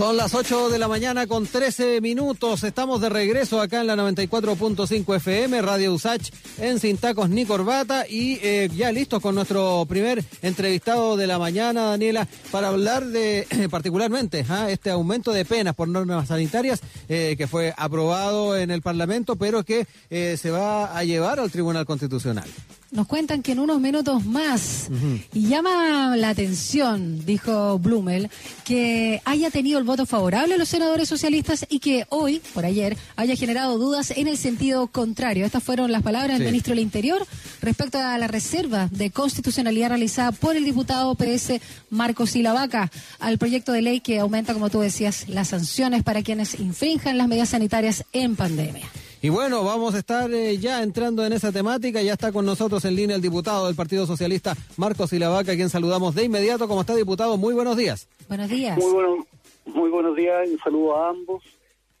Son las 8 de la mañana con 13 minutos. Estamos de regreso acá en la 94.5 FM, Radio Usach, en Sin Tacos ni Corbata. Y eh, ya listos con nuestro primer entrevistado de la mañana, Daniela, para hablar de particularmente ¿ah? este aumento de penas por normas sanitarias eh, que fue aprobado en el Parlamento, pero que eh, se va a llevar al Tribunal Constitucional. Nos cuentan que en unos minutos más, y llama la atención, dijo Blumel, que haya tenido el voto favorable a los senadores socialistas y que hoy, por ayer, haya generado dudas en el sentido contrario. Estas fueron las palabras del ministro del Interior respecto a la reserva de constitucionalidad realizada por el diputado PS Marcos Silavaca al proyecto de ley que aumenta, como tú decías, las sanciones para quienes infrinjan las medidas sanitarias en pandemia. Y bueno, vamos a estar eh, ya entrando en esa temática. Ya está con nosotros en línea el diputado del Partido Socialista, Marcos Silavaca, a quien saludamos de inmediato. ¿Cómo está, diputado? Muy buenos días. Buenos días. Muy, bueno, muy buenos días y un saludo a ambos.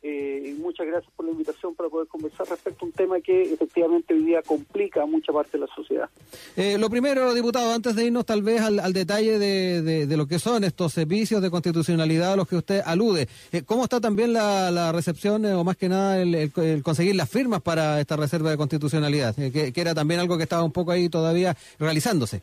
Eh, muchas gracias por la invitación para poder conversar respecto a un tema que efectivamente hoy día complica a mucha parte de la sociedad. Eh, lo primero, diputado, antes de irnos tal vez al, detalle de, de, lo que son estos servicios de constitucionalidad a los que usted alude, eh, ¿cómo está también la, recepción o más que nada el, conseguir las firmas para esta reserva de constitucionalidad, que, que era también algo que estaba un poco ahí todavía realizándose?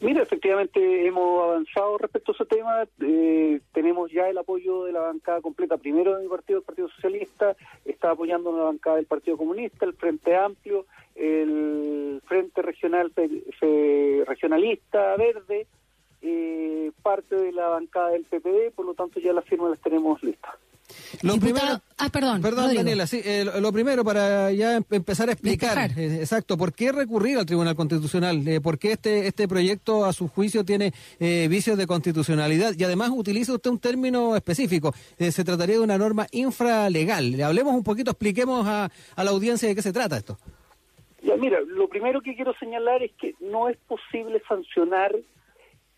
Mira, efectivamente hemos avanzado respecto a ese tema. Eh, tenemos ya el apoyo de la bancada completa, primero de mi partido, el Partido Socialista, está apoyando la bancada del Partido Comunista, el Frente Amplio, el Frente Regional Regionalista Verde, eh, parte de la bancada del PPD, por lo tanto ya las firmas las tenemos listas. Lo primero, ah, perdón. Perdón, Daniela, sí, eh, lo primero para ya em, empezar a explicar, eh, exacto, ¿por qué recurrir al Tribunal Constitucional? Eh, ¿Por qué este, este proyecto, a su juicio, tiene vicios de constitucionalidad? Y además utiliza usted un término específico, se trataría de una norma infralegal. Le hablemos un poquito, expliquemos a, a la audiencia de qué se trata esto. Ya, mira, lo primero que quiero señalar es que no es posible sancionar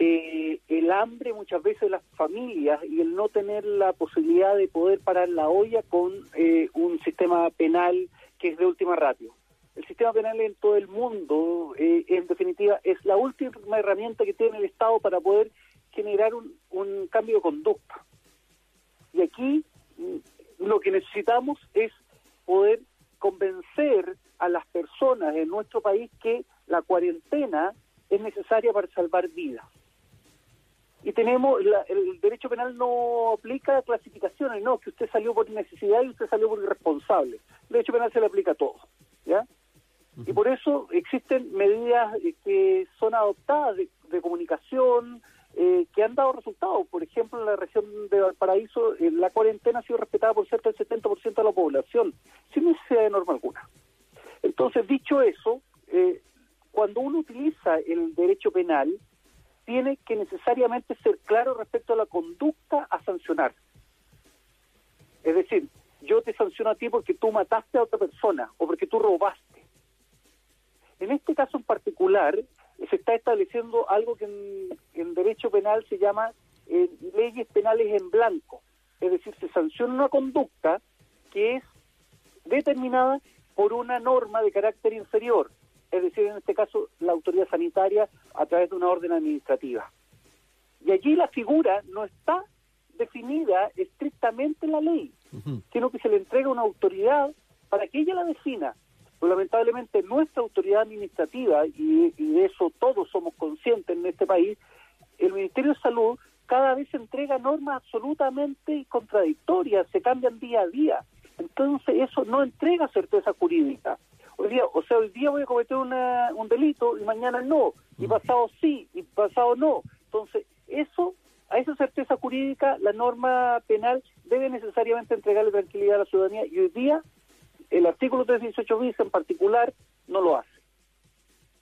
eh, el hambre muchas veces de las familias y el no tener la posibilidad de poder parar la olla con eh, un sistema penal que es de última ratio. El sistema penal en todo el mundo, eh, en definitiva, es la última herramienta que tiene el Estado para poder generar un, cambio de conducta. Y aquí mm, lo que necesitamos es poder convencer a las personas en nuestro país que la cuarentena es necesaria para salvar vidas y tenemos el derecho penal no aplica clasificaciones, no, que usted salió por necesidad y usted salió por irresponsable. El derecho penal se le aplica a todo, ¿ya? Y por eso existen medidas eh, que son adoptadas de, comunicación eh, que han dado resultados. Por ejemplo, en la región de Valparaíso, eh, la cuarentena ha sido respetada por cerca del 70% de la población, sin necesidad de norma alguna. Entonces, dicho eso, cuando uno utiliza el derecho penal, tiene que necesariamente ser claro respecto a la conducta a sancionar. Es decir, yo te sanciono a ti porque tú mataste a otra persona o porque tú robaste. En este caso en particular, se está estableciendo algo que en, derecho penal se llama eh, leyes penales en blanco. Es decir, se sanciona una conducta que es determinada por una norma de carácter inferior es decir, en este caso la autoridad sanitaria a través de una orden administrativa. Y allí la figura no está definida estrictamente en la ley, sino que se le entrega una autoridad para que ella la defina. Pero lamentablemente nuestra autoridad administrativa, y, y de eso todos somos conscientes en este país, el Ministerio de Salud cada vez entrega normas absolutamente contradictorias, se cambian día a día. Entonces eso no entrega certeza jurídica hoy día, o sea, hoy día voy a cometer una, un delito y mañana no, y mm. pasado sí, y pasado no. Entonces, eso, a esa certeza jurídica, la norma penal debe necesariamente entregarle tranquilidad a la ciudadanía y hoy día el artículo 318 bis en particular no lo hace.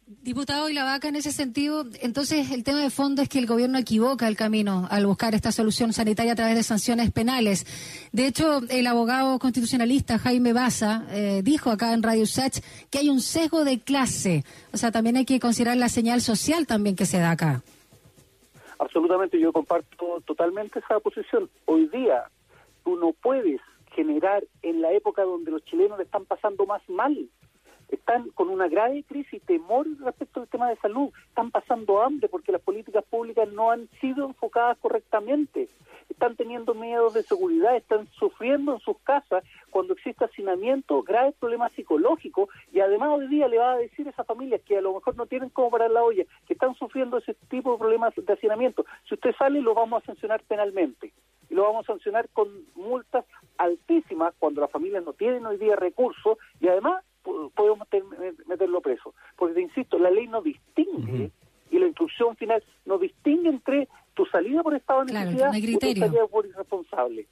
Diputado y la vaca, en ese sentido, entonces el tema de fondo es que el gobierno equivoca el camino al buscar esta solución sanitaria a través de sanciones penales. De hecho, el abogado constitucionalista Jaime Baza eh, dijo acá en Radio Sach que hay un sesgo de clase. O sea, también hay que considerar la señal social también que se da acá. Absolutamente, yo comparto totalmente esa posición. Hoy día tú no puedes generar en la época donde los chilenos le están pasando más mal están con una grave crisis y temor respecto al tema de salud, están pasando hambre porque las políticas públicas no han sido enfocadas correctamente, están teniendo miedos de seguridad, están sufriendo en sus casas cuando existe hacinamiento, graves problemas psicológicos y además hoy día le va a decir a esas familias que a lo mejor no tienen cómo parar la olla, que están sufriendo ese tipo de problemas de hacinamiento, si usted sale lo vamos a sancionar penalmente. Y lo vamos a sancionar con multas altísimas cuando las familias no tienen hoy día recursos y además podemos meterlo preso. Porque te insisto, la ley no distingue y la instrucción final no distingue entre tu salida por estado de necesidad y tu salida por irresponsable.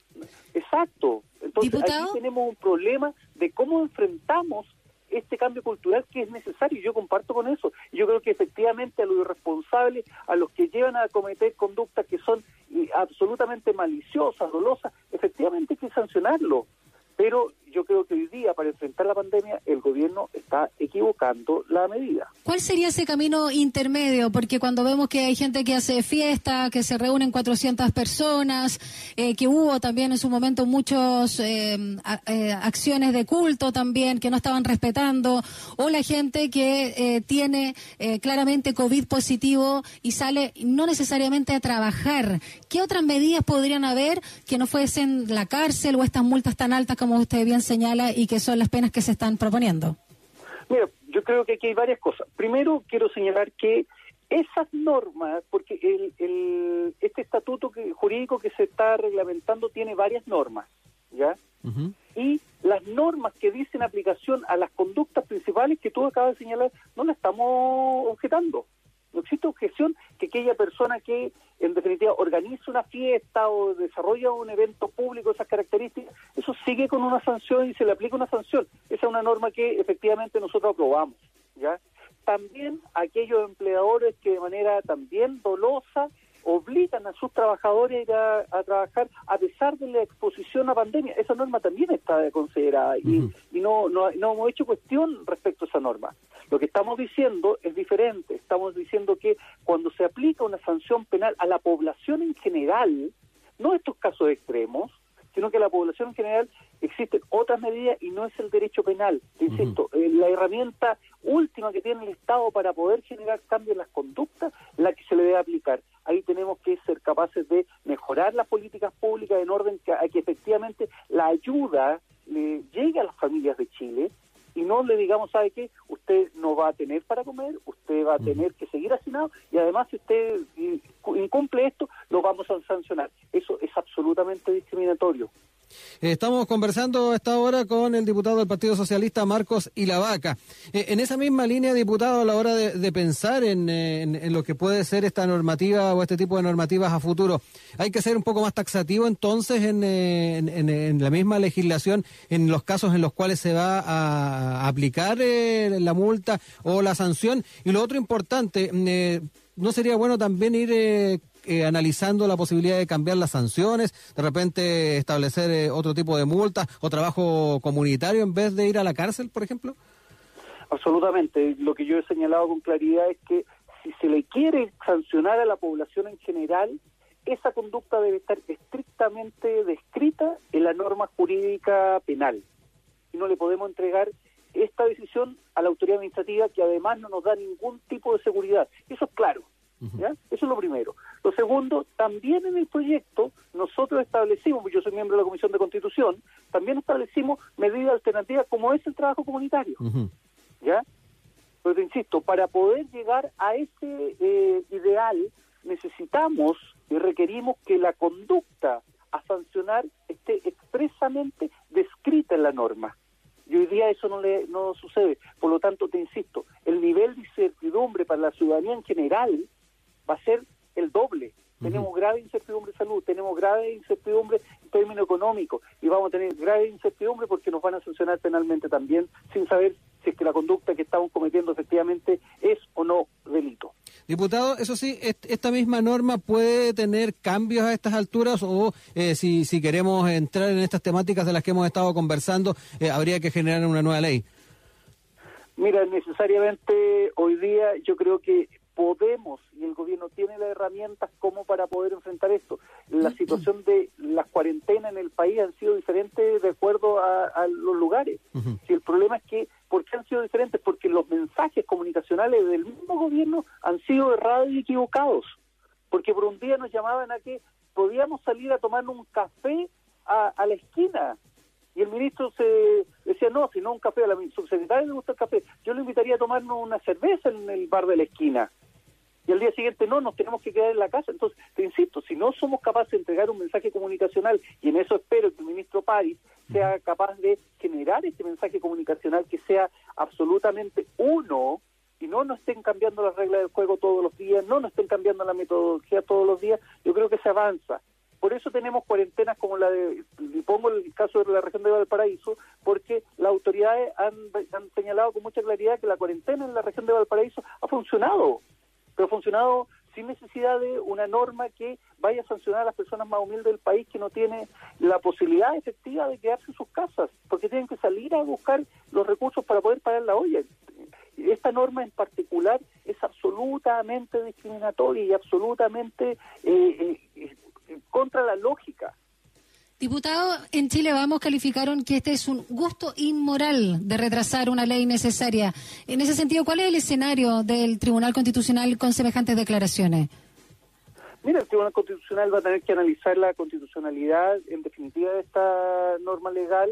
Exacto. Entonces aquí tenemos un problema de cómo enfrentamos este cambio cultural que es necesario. Yo comparto con eso. Yo creo que efectivamente a los irresponsables, a los que llevan a cometer conductas que son absolutamente maliciosas, dolosas, efectivamente hay que sancionarlo. Pero yo creo que hoy día, para enfrentar la pandemia, el gobierno está equivocando la medida. ¿Cuál sería ese camino intermedio? Porque cuando vemos que hay gente que hace fiesta, que se reúnen 400 personas, eh, que hubo también en su momento muchas eh, eh, acciones de culto también que no estaban respetando, o la gente que tiene claramente COVID positivo y sale no necesariamente a trabajar, ¿qué otras medidas podrían haber que no fuesen la cárcel o estas multas tan altas como usted bien señala y que son las penas que se están proponiendo? Mira, yo creo que aquí hay varias cosas. Primero, quiero señalar que esas normas, porque el, este estatuto jurídico que se está reglamentando tiene varias normas, ¿ya? Y las normas que dicen aplicación a las conductas principales que tú acabas de señalar, no las estamos objetando. No existe objeción que aquella persona que en definitiva organiza una fiesta o desarrolla un evento público de esas características, sigue con una sanción y se le aplica una sanción. Esa es una norma que efectivamente nosotros aprobamos. ¿ya? También aquellos empleadores que de manera también dolosa obligan a sus trabajadores a ir a, trabajar a pesar de la exposición a pandemia. Esa norma también está considerada y, y no, no, no hemos hecho cuestión respecto a esa norma. Lo que estamos diciendo es diferente. Estamos diciendo que cuando se aplica una sanción penal a la población en general, no estos casos extremos, sino que la población en general existen otras medidas y no es el derecho penal. Insisto, eh, la herramienta última que tiene el Estado para poder generar cambios en las conductas, la que se le debe aplicar. Ahí tenemos que ser capaces de mejorar las políticas públicas en orden a que efectivamente la ayuda le llegue a las familias de Chile y no le digamos, ¿sabe qué? Usted no va a tener para comer, usted va a tener que seguir hacinado y además si usted incumple esto, lo vamos a sancionar. Eso es absolutamente discriminatorio. Estamos conversando a esta hora con el diputado del Partido Socialista, Marcos Ilavaca. Eh, en esa misma línea, diputado, a la hora de, pensar en, lo que puede ser esta normativa o este tipo de normativas a futuro, ¿hay que ser un poco más taxativo entonces en, la misma legislación en los casos en los cuales se va a aplicar eh, la multa o la sanción? Y lo otro importante, eh, ¿no sería bueno también ir eh, analizando la posibilidad de cambiar las sanciones, de repente establecer eh, otro tipo de multas o trabajo comunitario en vez de ir a la cárcel, por ejemplo? Absolutamente. Lo que yo he señalado con claridad es que si se le quiere sancionar a la población en general, esa conducta debe estar estrictamente descrita en la norma jurídica penal. Y no le podemos entregar esta decisión a la autoridad administrativa que además no nos da ningún tipo de seguridad. Eso es claro. ¿Ya? Eso es lo primero. Lo segundo, también en el proyecto nosotros establecimos, yo soy miembro de la Comisión de Constitución, también establecimos medidas alternativas como es el trabajo comunitario. ¿Ya? Pero insisto, para poder llegar a ese eh, ideal necesitamos y requerimos que la conducta a sancionar esté expresamente descrita en la norma. Y hoy día eso no, le, no sucede. Por lo tanto, te insisto, el nivel de incertidumbre para la ciudadanía en general va a ser el doble. Tenemos grave incertidumbre de salud, tenemos grave incertidumbre en términos económicos y vamos a tener grave incertidumbre porque nos van a sancionar penalmente también sin saber si es que la conducta que estamos cometiendo efectivamente es o no delito. Diputado, eso sí, esta misma norma puede tener cambios a estas alturas o eh, si, si queremos entrar en estas temáticas de las que hemos estado conversando, eh, habría que generar una nueva ley. Mira, necesariamente hoy día yo creo que podemos y el gobierno tiene las herramientas como para poder enfrentar esto. La situación de las cuarentenas en el país han sido diferentes de acuerdo a, los lugares. Si el problema es que por qué han sido diferentes? Porque los mensajes comunicacionales del mismo gobierno han sido errados y equivocados. Porque por un día nos llamaban a que podíamos salir a tomar un café a, a la esquina. Y el ministro se decía, no, si no un café, a la subsecretaria le gusta el café. Yo le invitaría a tomarnos una cerveza en el bar de la esquina y al día siguiente no, nos tenemos que quedar en la casa. Entonces, te insisto, si no somos capaces de entregar un mensaje comunicacional, y en eso espero que el ministro París sea capaz de generar este mensaje comunicacional que sea absolutamente uno, y no nos estén cambiando las reglas del juego todos los días, no nos estén cambiando la metodología todos los días, yo creo que se avanza. Por eso tenemos cuarentenas como la de, y pongo el caso de la región de Valparaíso, porque las autoridades han, han señalado con mucha claridad que la cuarentena en la región de Valparaíso ha funcionado pero funcionado sin necesidad de una norma que vaya a sancionar a las personas más humildes del país que no tiene la posibilidad efectiva de quedarse en sus casas, porque tienen que salir a buscar los recursos para poder pagar la olla. Esta norma en particular es absolutamente discriminatoria y absolutamente eh, eh, contra la lógica Diputado, en Chile Vamos calificaron que este es un gusto inmoral de retrasar una ley necesaria. En ese sentido, ¿cuál es el escenario del Tribunal Constitucional con semejantes declaraciones? Mira, el Tribunal Constitucional va a tener que analizar la constitucionalidad en definitiva de esta norma legal.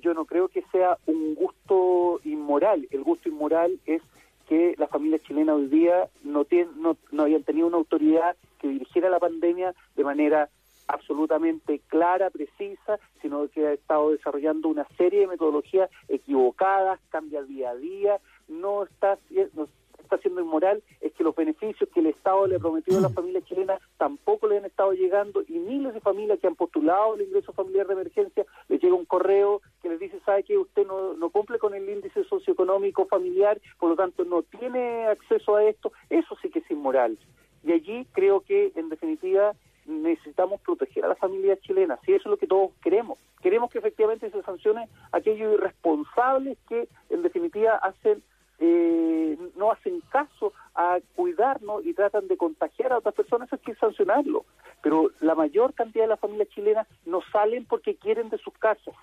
Yo no creo que sea un gusto inmoral. El gusto inmoral es que las familias chilenas hoy día no, tienen, no, no habían tenido una autoridad que dirigiera la pandemia de manera absolutamente clara, precisa, sino que ha estado desarrollando una serie de metodologías equivocadas, cambia día a día, no está, no está siendo inmoral, es que los beneficios que el Estado le ha prometido a las familias chilenas tampoco le han estado llegando y miles de familias que han postulado el ingreso familiar de emergencia, les llega un correo que les dice, sabe que usted no, no cumple con el índice socioeconómico familiar, por lo tanto no tiene acceso a esto, eso sí que es inmoral. Y allí creo que, en definitiva, necesitamos proteger a las familias chilenas, y eso es lo que todos queremos. Queremos que efectivamente se sancione a aquellos irresponsables que en definitiva hacen eh, no hacen caso a cuidarnos y tratan de contagiar a otras personas, eso hay que sancionarlo. Pero la mayor cantidad de las familias chilenas no salen porque quieren de sus casas.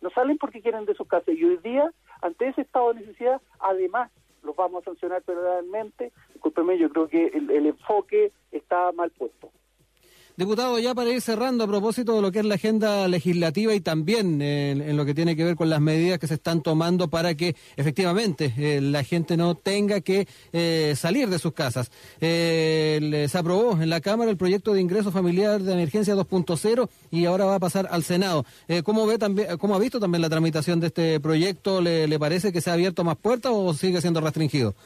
No salen porque quieren de sus casas. Y hoy día, ante ese estado de necesidad, además los vamos a sancionar verdaderamente. Discúlpeme, yo creo que el enfoque está mal puesto. Diputado, ya para ir cerrando a propósito de lo que es la agenda legislativa y también en, lo que tiene que ver con las medidas que se están tomando para que efectivamente eh, la gente no tenga que eh, salir de sus casas. Eh, se aprobó en la Cámara el proyecto de ingreso familiar de emergencia 2.0 y ahora va a pasar al Senado. ¿Cómo ve también, cómo ha visto también la tramitación de este proyecto? ¿Le, ¿Le parece que se ha abierto más puertas o sigue siendo restringido?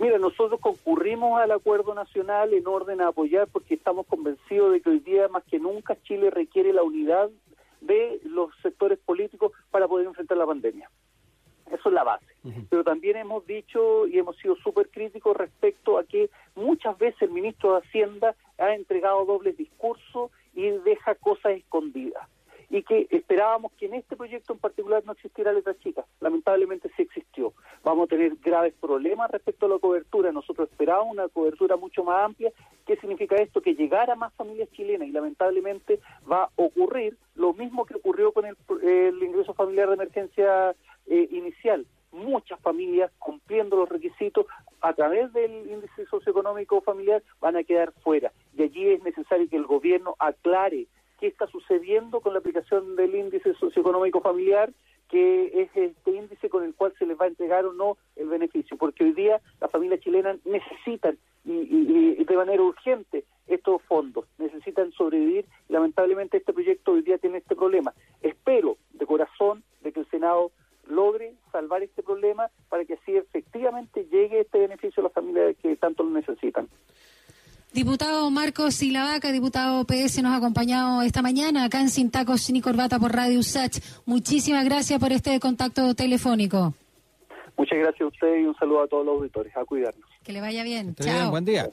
Mira, nosotros concurrimos al acuerdo nacional en orden a apoyar porque estamos convencidos de que hoy día más que nunca Chile requiere la unidad de los sectores políticos para poder enfrentar la pandemia. Eso es la base. Pero también hemos dicho y hemos sido súper críticos respecto a que muchas veces el ministro de Hacienda ha entregado dobles discursos y deja cosas escondidas y que esperábamos que en este proyecto en particular no existiera letra chica. Lamentablemente sí existió. Vamos a tener graves problemas respecto a la cobertura. Nosotros esperábamos una cobertura mucho más amplia. ¿Qué significa esto? Que llegara más familias chilenas y lamentablemente va a ocurrir lo mismo que ocurrió con el, ingreso familiar de emergencia eh, inicial. Muchas familias cumpliendo los requisitos a través del índice socioeconómico familiar van a quedar fuera. De allí es necesario que el gobierno aclare qué está sucediendo con la aplicación del índice socioeconómico familiar, que es este índice con el cual se les va a entregar o no el beneficio, porque hoy día las familias chilenas necesitan y, de manera urgente estos fondos, necesitan sobrevivir y lamentablemente este proyecto hoy día tiene este problema. Espero de corazón de que el Senado logre salvar este problema para que así efectivamente llegue este beneficio a las familias que tanto lo necesitan. Diputado Marcos Silavaca, diputado PS, nos ha acompañado esta mañana acá en Sin Tacos ni Corbata por Radio USACH. Muchísimas gracias por este contacto telefónico. Muchas gracias a usted y un saludo a todos los auditores. A cuidarnos. Que le vaya bien. Chao. buen día.